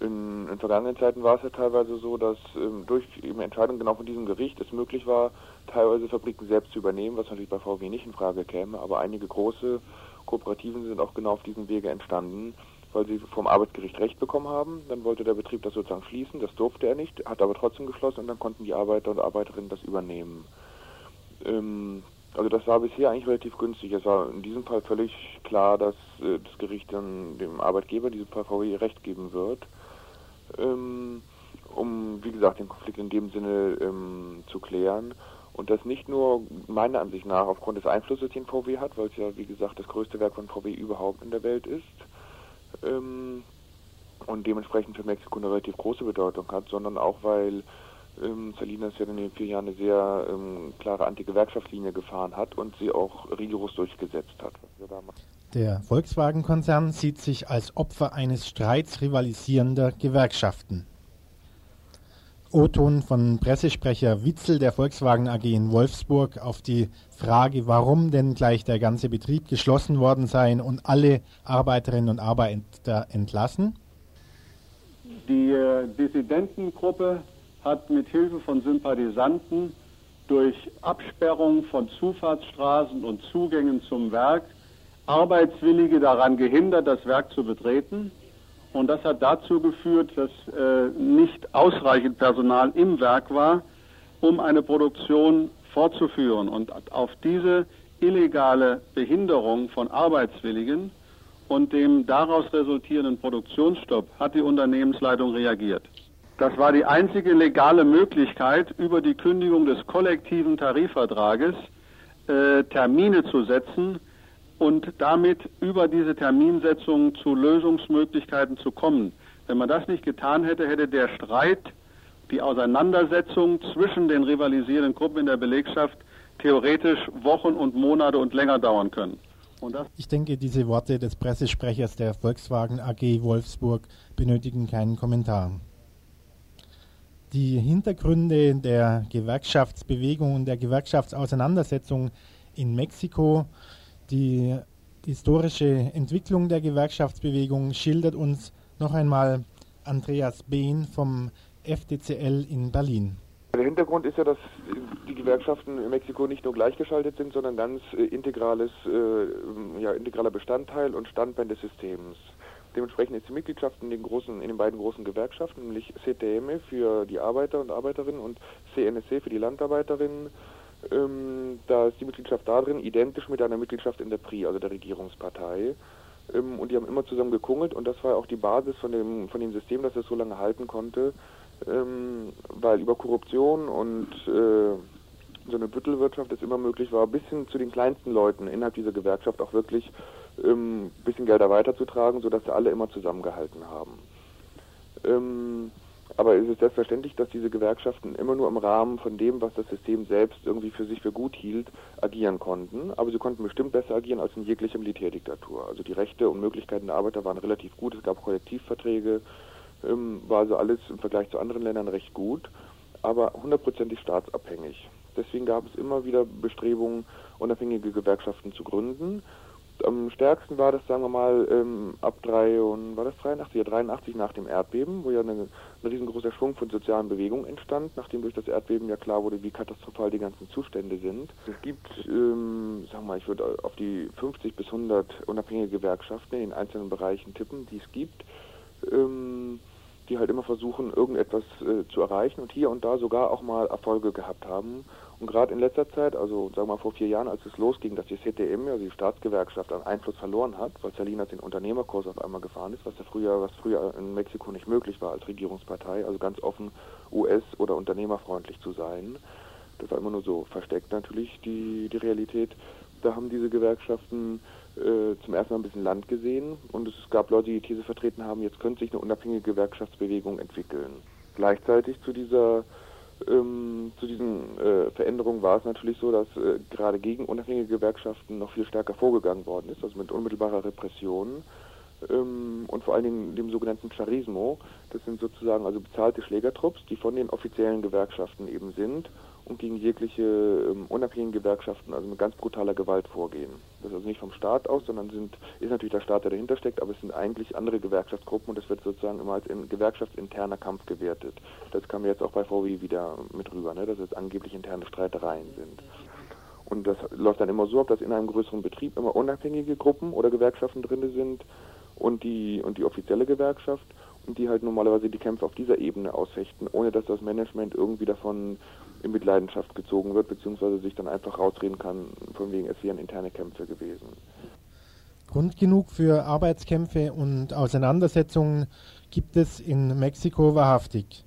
In, in vergangenen Zeiten war es ja teilweise so, dass ähm, durch eben Entscheidungen genau von diesem Gericht es möglich war, teilweise Fabriken selbst zu übernehmen, was natürlich bei VW nicht in Frage käme, aber einige große Kooperativen sind auch genau auf diesem Wege entstanden, weil sie vom Arbeitsgericht Recht bekommen haben. Dann wollte der Betrieb das sozusagen schließen, das durfte er nicht, hat aber trotzdem geschlossen und dann konnten die Arbeiter und Arbeiterinnen das übernehmen. Ähm, also das war bisher eigentlich relativ günstig. Es war in diesem Fall völlig klar, dass äh, das Gericht dann dem Arbeitgeber, diesem Fall VW, Recht geben wird ähm, um, wie gesagt, den Konflikt in dem Sinne ähm, zu klären. Und das nicht nur meiner Ansicht nach aufgrund des Einflusses, den VW hat, weil es ja, wie gesagt, das größte Werk von VW überhaupt in der Welt ist ähm, und dementsprechend für Mexiko eine relativ große Bedeutung hat, sondern auch, weil ähm, Salinas ja in den vier Jahren eine sehr ähm, klare Anti-Gewerkschaftslinie gefahren hat und sie auch rigoros durchgesetzt hat. Was wir da machen. Der Volkswagen-Konzern sieht sich als Opfer eines Streits rivalisierender Gewerkschaften. O-Ton von Pressesprecher Witzel der Volkswagen AG in Wolfsburg auf die Frage, warum denn gleich der ganze Betrieb geschlossen worden sei und alle Arbeiterinnen und Arbeiter entlassen. Die äh, Dissidentengruppe hat mit Hilfe von Sympathisanten durch Absperrung von Zufahrtsstraßen und Zugängen zum Werk Arbeitswillige daran gehindert, das Werk zu betreten. Und das hat dazu geführt, dass äh, nicht ausreichend Personal im Werk war, um eine Produktion fortzuführen. Und auf diese illegale Behinderung von Arbeitswilligen und dem daraus resultierenden Produktionsstopp hat die Unternehmensleitung reagiert. Das war die einzige legale Möglichkeit, über die Kündigung des kollektiven Tarifvertrages äh, Termine zu setzen, und damit über diese Terminsetzung zu Lösungsmöglichkeiten zu kommen. Wenn man das nicht getan hätte, hätte der Streit, die Auseinandersetzung zwischen den rivalisierenden Gruppen in der Belegschaft theoretisch Wochen und Monate und länger dauern können. ich denke, diese Worte des Pressesprechers der Volkswagen AG Wolfsburg benötigen keinen Kommentar. Die Hintergründe der Gewerkschaftsbewegung und der Gewerkschaftsauseinandersetzung in Mexiko die historische Entwicklung der Gewerkschaftsbewegung schildert uns noch einmal Andreas Behn vom FDCL in Berlin. Der Hintergrund ist ja, dass die Gewerkschaften in Mexiko nicht nur gleichgeschaltet sind, sondern ganz äh, integrales, äh, ja, integraler Bestandteil und Standbein des Systems. Dementsprechend ist die Mitgliedschaft in den, großen, in den beiden großen Gewerkschaften, nämlich CTM für die Arbeiter und Arbeiterinnen und CNSC für die Landarbeiterinnen, ähm, da ist die Mitgliedschaft da drin identisch mit einer Mitgliedschaft in der PRI, also der Regierungspartei. Ähm, und die haben immer zusammen gekungelt und das war auch die Basis von dem, von dem System, das es so lange halten konnte, ähm, weil über Korruption und äh, so eine Büttelwirtschaft es immer möglich war, bis hin zu den kleinsten Leuten innerhalb dieser Gewerkschaft auch wirklich ähm, bisschen Gelder weiterzutragen, sodass sie alle immer zusammengehalten haben. Ähm, aber es ist selbstverständlich, dass diese Gewerkschaften immer nur im Rahmen von dem, was das System selbst irgendwie für sich für gut hielt, agieren konnten. Aber sie konnten bestimmt besser agieren als in jeglicher Militärdiktatur. Also die Rechte und Möglichkeiten der Arbeiter waren relativ gut. Es gab Kollektivverträge, ähm, war also alles im Vergleich zu anderen Ländern recht gut, aber hundertprozentig staatsabhängig. Deswegen gab es immer wieder Bestrebungen, unabhängige Gewerkschaften zu gründen am stärksten war das, sagen wir mal, ähm, ab drei und war das 83, ja 83 nach dem Erdbeben, wo ja eine, ein riesengroßer Schwung von sozialen Bewegungen entstand, nachdem durch das Erdbeben ja klar wurde, wie katastrophal die ganzen Zustände sind. Es gibt, ähm, sagen wir mal, ich würde auf die 50 bis 100 unabhängige Gewerkschaften in den einzelnen Bereichen tippen, die es gibt. Ähm, die halt immer versuchen, irgendetwas äh, zu erreichen und hier und da sogar auch mal Erfolge gehabt haben. Und gerade in letzter Zeit, also sagen wir mal vor vier Jahren, als es losging, dass die CTM, also die Staatsgewerkschaft, an Einfluss verloren hat, weil Salinas den Unternehmerkurs auf einmal gefahren ist, was ja früher, was früher in Mexiko nicht möglich war als Regierungspartei, also ganz offen US- oder unternehmerfreundlich zu sein. Das war immer nur so versteckt natürlich die, die Realität. Da haben diese Gewerkschaften äh, zum ersten Mal ein bisschen Land gesehen und es gab Leute, die die These vertreten haben, jetzt könnte sich eine unabhängige Gewerkschaftsbewegung entwickeln. Gleichzeitig zu dieser Ähm, zu diesen äh, Veränderungen war es natürlich so, dass äh, gerade gegen unabhängige Gewerkschaften noch viel stärker vorgegangen worden ist, also mit unmittelbarer Repression ähm, und vor allen Dingen dem sogenannten Charismo. Das sind sozusagen also bezahlte Schlägertrupps, die von den offiziellen Gewerkschaften eben sind und gegen jegliche ähm, unabhängigen Gewerkschaften also mit ganz brutaler Gewalt vorgehen. Das ist also nicht vom Staat aus, sondern sind, ist natürlich der Staat, der dahinter steckt, aber es sind eigentlich andere Gewerkschaftsgruppen und das wird sozusagen immer als in gewerkschaftsinterner Kampf gewertet. Das kam jetzt auch bei VW wieder mit rüber, ne, dass es angeblich interne Streitereien sind. Und das läuft dann immer so ab, dass in einem größeren Betrieb immer unabhängige Gruppen oder Gewerkschaften drin sind und die, und die offizielle Gewerkschaft und die halt normalerweise die Kämpfe auf dieser Ebene ausfechten, ohne dass das Management irgendwie davon in Mitleidenschaft gezogen wird, beziehungsweise sich dann einfach rausreden kann, von wegen es wären interne Kämpfe gewesen. Grund genug für Arbeitskämpfe und Auseinandersetzungen gibt es in Mexiko wahrhaftig.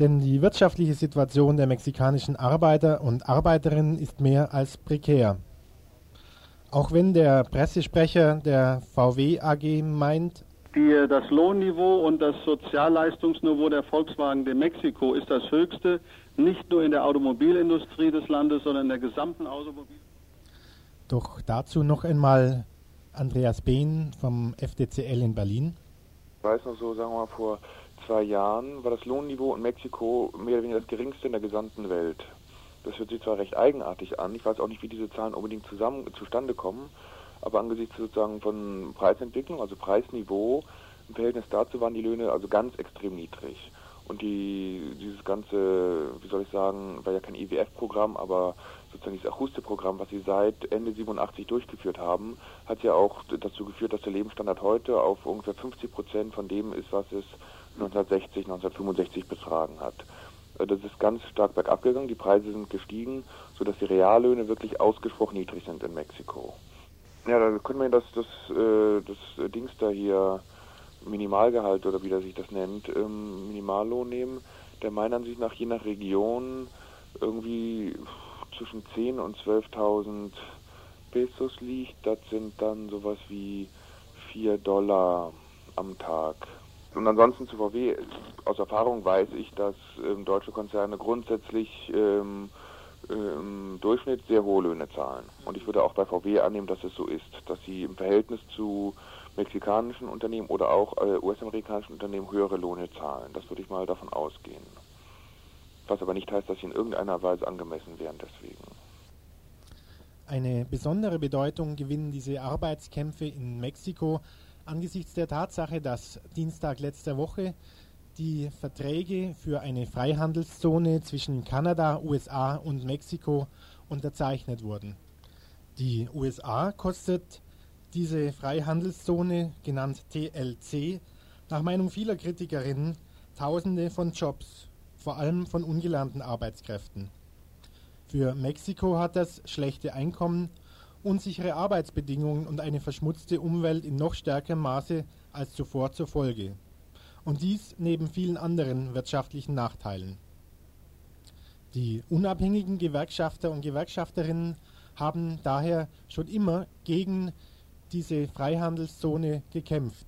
Denn die wirtschaftliche Situation der mexikanischen Arbeiter und Arbeiterinnen ist mehr als prekär. Auch wenn der Pressesprecher der VW AG meint, die, das Lohnniveau und das Sozialleistungsniveau der Volkswagen de Mexiko ist das höchste, nicht nur in der Automobilindustrie des Landes, sondern in der gesamten Automobil. Doch dazu noch einmal Andreas Behn vom FDCL in Berlin. Ich weiß noch so, sagen wir mal, vor zwei Jahren war das Lohnniveau in Mexiko mehr oder weniger das geringste in der gesamten Welt. Das hört sich zwar recht eigenartig an, ich weiß auch nicht, wie diese Zahlen unbedingt zusammen zustande kommen, aber angesichts sozusagen von Preisentwicklung, also Preisniveau, im Verhältnis dazu waren die Löhne also ganz extrem niedrig. Und die, dieses ganze, wie soll ich sagen, war ja kein IWF-Programm, aber sozusagen dieses Ajuste-Programm, was sie seit Ende 87 durchgeführt haben, hat ja auch dazu geführt, dass der Lebensstandard heute auf ungefähr 50 Prozent von dem ist, was es 1960, 1965 betragen hat. Das ist ganz stark bergab gegangen, die Preise sind gestiegen, sodass die Reallöhne wirklich ausgesprochen niedrig sind in Mexiko. Ja, da können wir das, das, äh, das Dings da hier, Minimalgehalt oder wie der sich das nennt, ähm, Minimallohn nehmen, der meiner Ansicht nach je nach Region irgendwie zwischen 10.000 und 12.000 Pesos liegt. Das sind dann sowas wie 4 Dollar am Tag. Und ansonsten zu VW, aus Erfahrung weiß ich, dass ähm, deutsche Konzerne grundsätzlich ähm, im Durchschnitt sehr hohe Löhne zahlen. Und ich würde auch bei VW annehmen, dass es so ist, dass sie im Verhältnis zu mexikanischen Unternehmen oder auch äh, US-amerikanischen Unternehmen höhere Löhne zahlen. Das würde ich mal davon ausgehen. Was aber nicht heißt, dass sie in irgendeiner Weise angemessen wären deswegen. Eine besondere Bedeutung gewinnen diese Arbeitskämpfe in Mexiko angesichts der Tatsache, dass Dienstag letzter Woche die Verträge für eine Freihandelszone zwischen Kanada, USA und Mexiko unterzeichnet wurden. Die USA kostet diese Freihandelszone, genannt TLC, nach Meinung vieler Kritikerinnen Tausende von Jobs, vor allem von ungelernten Arbeitskräften. Für Mexiko hat das schlechte Einkommen, unsichere Arbeitsbedingungen und eine verschmutzte Umwelt in noch stärkerem Maße als zuvor zur Folge. Und dies neben vielen anderen wirtschaftlichen Nachteilen. Die unabhängigen Gewerkschafter und Gewerkschafterinnen haben daher schon immer gegen diese Freihandelszone gekämpft.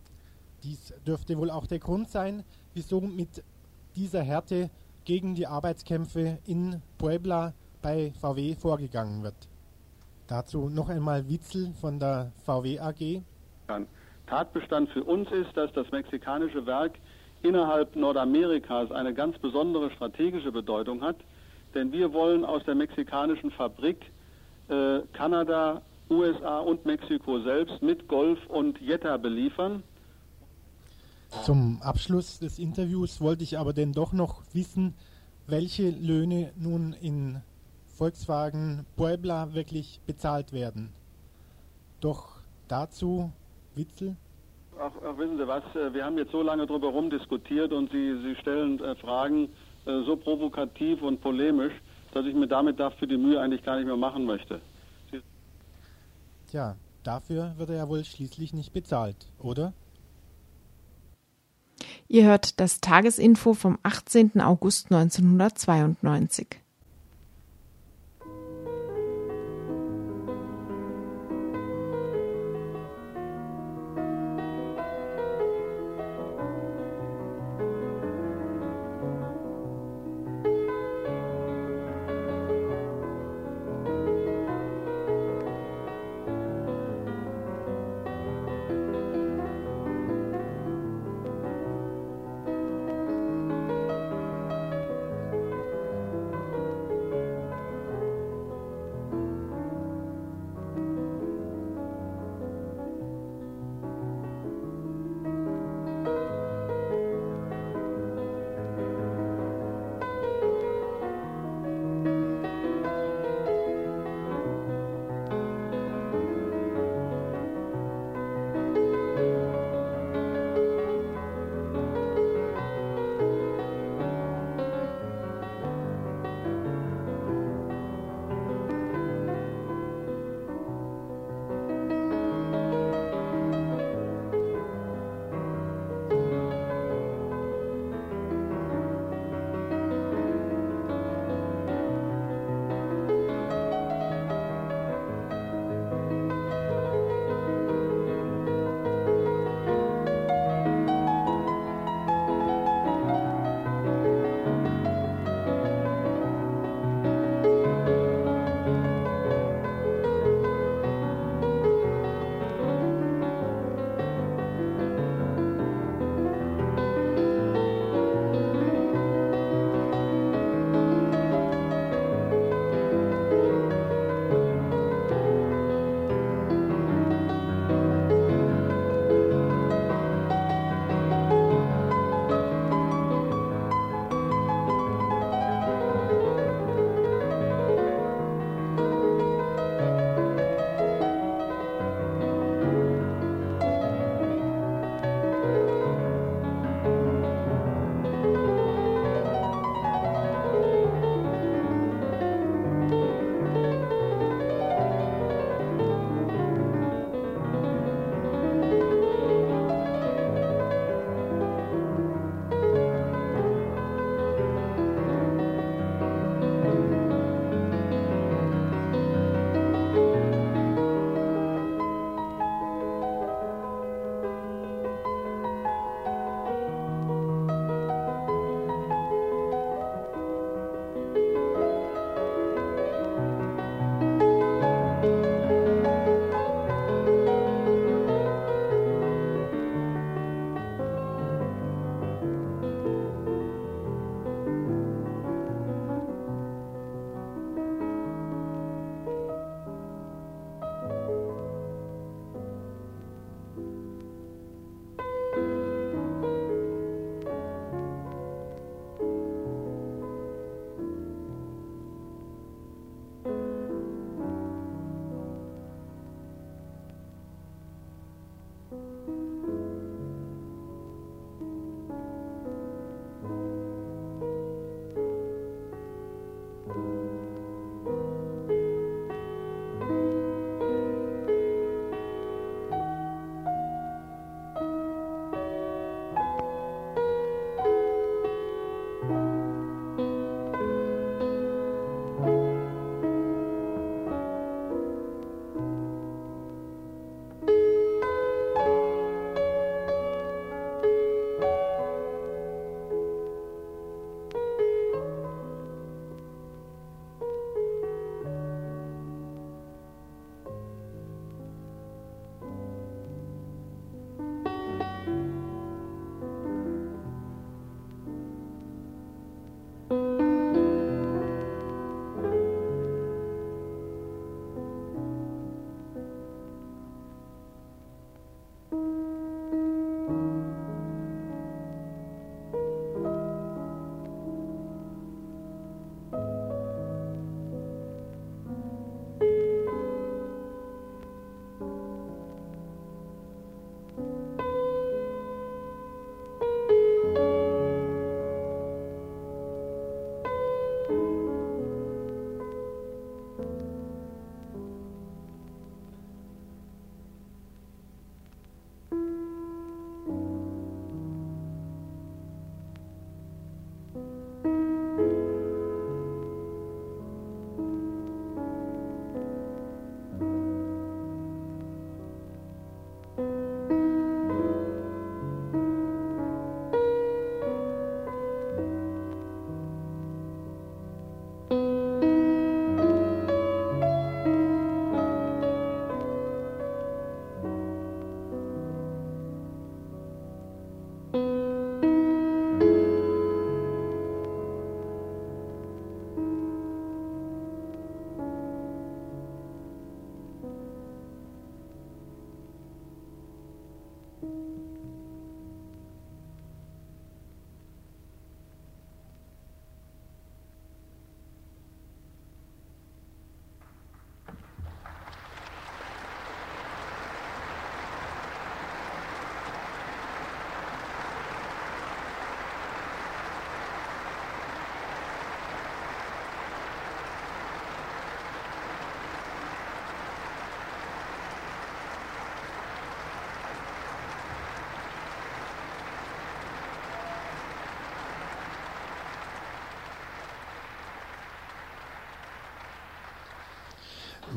Dies dürfte wohl auch der Grund sein, wieso mit dieser Härte gegen die Arbeitskämpfe in Puebla bei VW vorgegangen wird. Dazu noch einmal Witzel von der VW AG. Tatbestand für uns ist, dass das mexikanische Werk innerhalb Nordamerikas eine ganz besondere strategische Bedeutung hat, denn wir wollen aus der mexikanischen Fabrik äh, Kanada, USA und Mexiko selbst mit Golf und Jetta beliefern. Zum Abschluss des Interviews wollte ich aber denn doch noch wissen, welche Löhne nun in Volkswagen Puebla wirklich bezahlt werden. Doch dazu, Witzel. Ach, ach, wissen Sie was, äh, wir haben jetzt so lange drüber rumdiskutiert und Sie, Sie stellen äh, Fragen äh, so provokativ und polemisch, dass ich mir damit dafür die Mühe eigentlich gar nicht mehr machen möchte. Sie Tja, dafür wird er ja wohl schließlich nicht bezahlt, oder? Ihr hört das Tagesinfo vom 18. August 1992.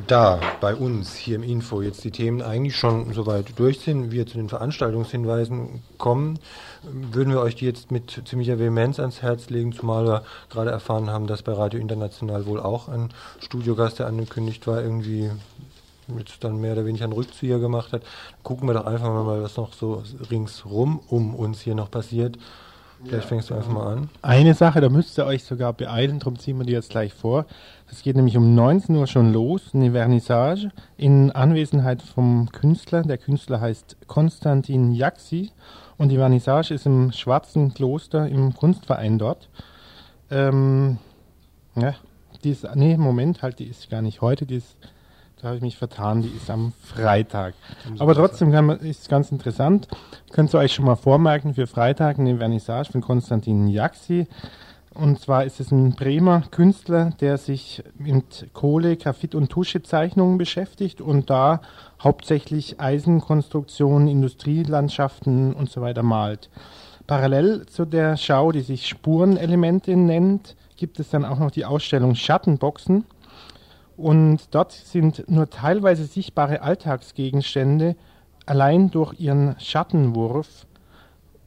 Da bei uns hier im Info jetzt die Themen eigentlich schon soweit durch sind, wir zu den Veranstaltungshinweisen kommen, würden wir euch die jetzt mit ziemlicher Vehemenz ans Herz legen, zumal wir gerade erfahren haben, dass bei Radio International wohl auch ein Studiogast, der angekündigt war, irgendwie jetzt dann mehr oder weniger einen Rückzieher gemacht hat. Gucken wir doch einfach mal, was noch so ringsrum um uns hier noch passiert. Vielleicht fängst du einfach mal an. Eine Sache, da müsst ihr euch sogar beeilen, darum ziehen wir die jetzt gleich vor. Es geht nämlich um 19 Uhr schon los, eine Vernissage in Anwesenheit vom Künstler. Der Künstler heißt Konstantin Jaxi und die Vernissage ist im Schwarzen Kloster im Kunstverein dort. Ähm, ja, die ist, nee, Moment, halt, die ist gar nicht heute, die ist, da habe ich mich vertan, die ist am Freitag. Aber trotzdem kann man, ist ganz interessant. Könnt ihr euch schon mal vormerken für Freitag eine Vernissage von Konstantin Jaxi. Und zwar ist es ein Bremer Künstler, der sich mit Kohle, Graphit und Tuschezeichnungen beschäftigt und da hauptsächlich Eisenkonstruktionen, Industrielandschaften und so weiter malt. Parallel zu der Schau, die sich Spurenelemente nennt, gibt es dann auch noch die Ausstellung Schattenboxen. Und dort sind nur teilweise sichtbare Alltagsgegenstände allein durch ihren Schattenwurf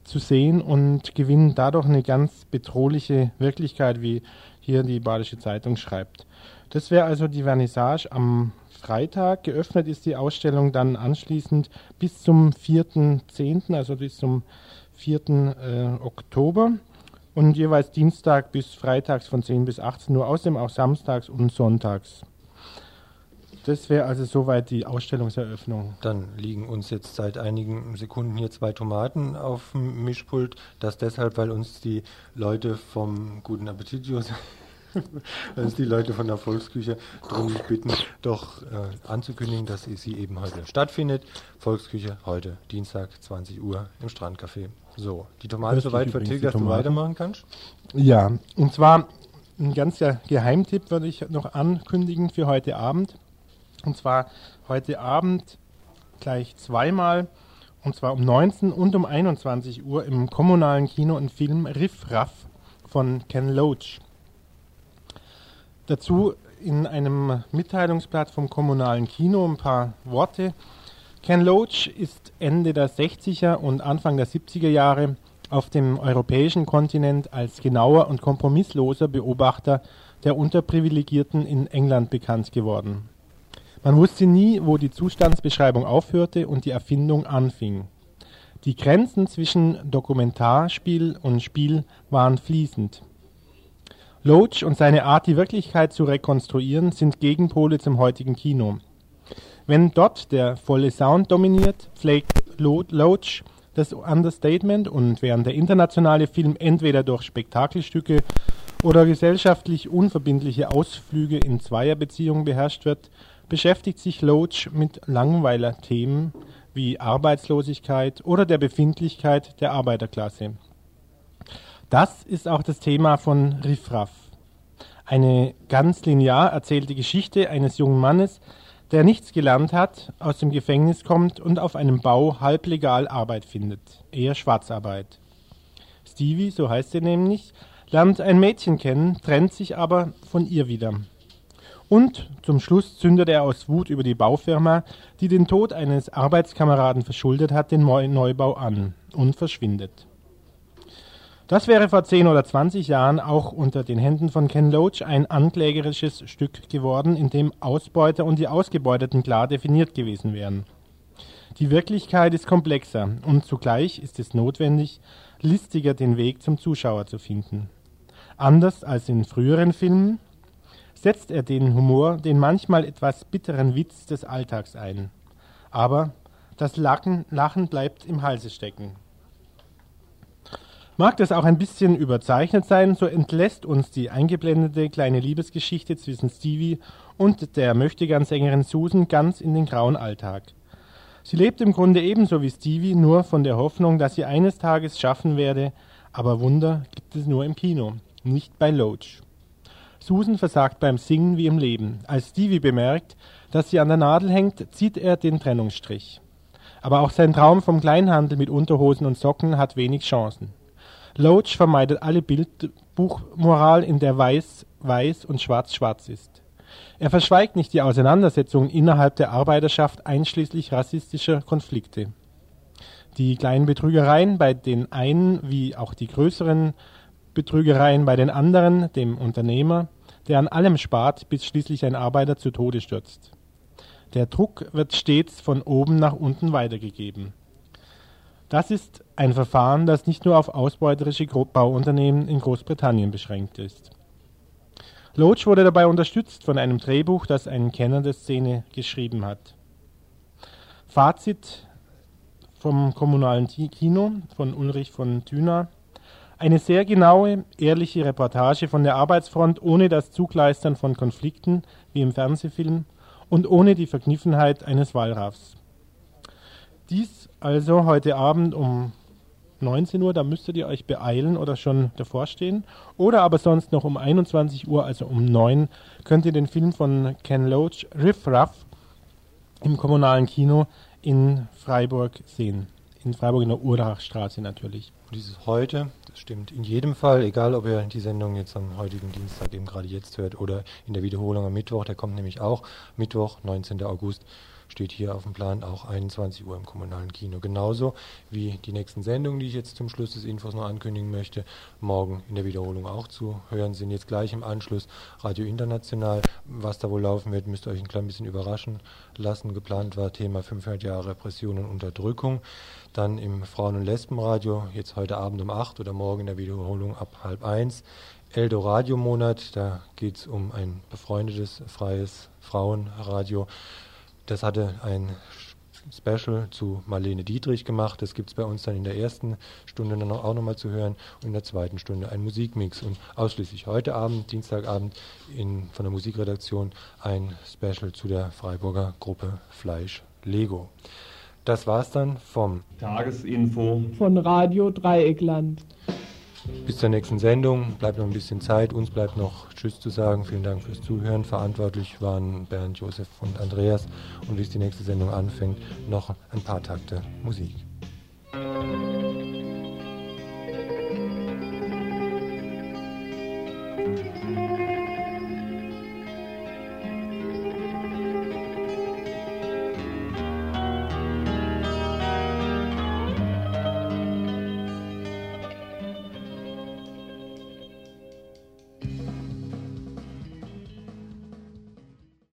zu sehen und gewinnen dadurch eine ganz bedrohliche Wirklichkeit, wie hier die Badische Zeitung schreibt. Das wäre also die Vernissage am Freitag. Geöffnet ist die Ausstellung dann anschließend bis zum 4.10., also bis zum 4. Äh, Oktober und jeweils Dienstag bis Freitags von 10 bis 18 Uhr, außerdem auch samstags und sonntags. Das wäre also soweit die Ausstellungseröffnung. Dann liegen uns jetzt seit einigen Sekunden hier zwei Tomaten auf dem Mischpult. Das deshalb, weil uns die Leute vom Guten Appetitius, (laughs) weil uns die Leute von der Volksküche darum bitten, doch äh, anzukündigen, dass sie eben heute stattfindet. Volksküche heute Dienstag 20 Uhr im Strandcafé. So, die Tomate Köstlich soweit vertilgt, dass du Tomaten. weitermachen kannst. Ja, und zwar ein ganzer Geheimtipp würde ich noch ankündigen für heute Abend. Und zwar heute Abend gleich zweimal, und zwar um 19 und um 21 Uhr im kommunalen Kino ein Film Riff Raff von Ken Loach. Dazu in einem Mitteilungsblatt vom kommunalen Kino ein paar Worte. Ken Loach ist Ende der 60er und Anfang der 70er Jahre auf dem europäischen Kontinent als genauer und kompromissloser Beobachter der Unterprivilegierten in England bekannt geworden. Man wusste nie, wo die Zustandsbeschreibung aufhörte und die Erfindung anfing. Die Grenzen zwischen Dokumentarspiel und Spiel waren fließend. Loach und seine Art, die Wirklichkeit zu rekonstruieren, sind Gegenpole zum heutigen Kino. Wenn dort der volle Sound dominiert, pflegt Lo- Loach das Understatement und während der internationale Film entweder durch Spektakelstücke oder gesellschaftlich unverbindliche Ausflüge in Zweierbeziehungen beherrscht wird, beschäftigt sich Loach mit Langweiler-Themen wie Arbeitslosigkeit oder der Befindlichkeit der Arbeiterklasse. Das ist auch das Thema von Riffraff. Eine ganz linear erzählte Geschichte eines jungen Mannes, der nichts gelernt hat, aus dem Gefängnis kommt und auf einem Bau halblegal Arbeit findet, eher Schwarzarbeit. Stevie, so heißt er nämlich, lernt ein Mädchen kennen, trennt sich aber von ihr wieder. Und zum Schluss zündet er aus Wut über die Baufirma, die den Tod eines Arbeitskameraden verschuldet hat, den Neubau an und verschwindet. Das wäre vor 10 oder 20 Jahren auch unter den Händen von Ken Loach ein anklägerisches Stück geworden, in dem Ausbeuter und die Ausgebeuteten klar definiert gewesen wären. Die Wirklichkeit ist komplexer und zugleich ist es notwendig, listiger den Weg zum Zuschauer zu finden. Anders als in früheren Filmen setzt er den Humor, den manchmal etwas bitteren Witz des Alltags ein. Aber das Lachen, Lachen bleibt im Halse stecken. Mag das auch ein bisschen überzeichnet sein, so entlässt uns die eingeblendete kleine Liebesgeschichte zwischen Stevie und der Möchtegern-Sängerin Susan ganz in den grauen Alltag. Sie lebt im Grunde ebenso wie Stevie, nur von der Hoffnung, dass sie eines Tages schaffen werde, aber Wunder gibt es nur im Kino, nicht bei Loach. Susan versagt beim Singen wie im Leben. Als Stevie bemerkt, dass sie an der Nadel hängt, zieht er den Trennungsstrich. Aber auch sein Traum vom Kleinhandel mit Unterhosen und Socken hat wenig Chancen. Loach vermeidet alle Bildbuchmoral, in der weiß weiß und schwarz schwarz ist. Er verschweigt nicht die Auseinandersetzungen innerhalb der Arbeiterschaft einschließlich rassistischer Konflikte. Die kleinen Betrügereien bei den einen wie auch die größeren Betrügereien bei den anderen, dem Unternehmer, der an allem spart, bis schließlich ein Arbeiter zu Tode stürzt. Der Druck wird stets von oben nach unten weitergegeben. Das ist ein Verfahren, das nicht nur auf ausbeuterische Bauunternehmen in Großbritannien beschränkt ist. Loach wurde dabei unterstützt von einem Drehbuch, das ein Kenner der Szene geschrieben hat. Fazit vom kommunalen Kino von Ulrich von Thüner. Eine sehr genaue, ehrliche Reportage von der Arbeitsfront ohne das Zugleistern von Konflikten wie im Fernsehfilm und ohne die Verkniffenheit eines Wallraffs. Dies also heute Abend um 19 Uhr, da müsstet ihr euch beeilen oder schon davor stehen. Oder aber sonst noch um 21 Uhr, also um 9, könnt ihr den Film von Ken Loach, Riff Raff, im kommunalen Kino in Freiburg sehen. In Freiburg in der Urachstraße natürlich. Dieses heute, stimmt in jedem Fall, egal ob ihr die Sendung jetzt am heutigen Dienstag eben gerade jetzt hört oder in der Wiederholung am Mittwoch, der kommt nämlich auch Mittwoch, 19. August steht hier auf dem Plan auch 21 Uhr im kommunalen Kino. Genauso wie die nächsten Sendungen, die ich jetzt zum Schluss des Infos noch ankündigen möchte, morgen in der Wiederholung auch zu hören sind. Jetzt gleich im Anschluss Radio International. Was da wohl laufen wird, müsst ihr euch ein klein bisschen überraschen lassen. Geplant war Thema 500 Jahre Repression und Unterdrückung. Dann im Frauen- und Lesbenradio, jetzt heute Abend um 8 oder morgen in der Wiederholung ab halb 1. Eldo-Radio-Monat, da geht es um ein befreundetes, freies Frauenradio. Das hatte ein Special zu Marlene Dietrich gemacht. Das gibt es bei uns dann in der ersten Stunde dann auch nochmal zu hören und in der zweiten Stunde ein Musikmix. Und ausschließlich heute Abend, Dienstagabend, in, von der Musikredaktion ein Special zu der Freiburger Gruppe Fleisch Lego. Das war's dann vom Tagesinfo von Radio Dreieckland. Bis zur nächsten Sendung. Bleibt noch ein bisschen Zeit. Uns bleibt noch Tschüss zu sagen. Vielen Dank fürs Zuhören. Verantwortlich waren Bernd, Josef und Andreas. Und bis die nächste Sendung anfängt, noch ein paar Takte Musik. Musik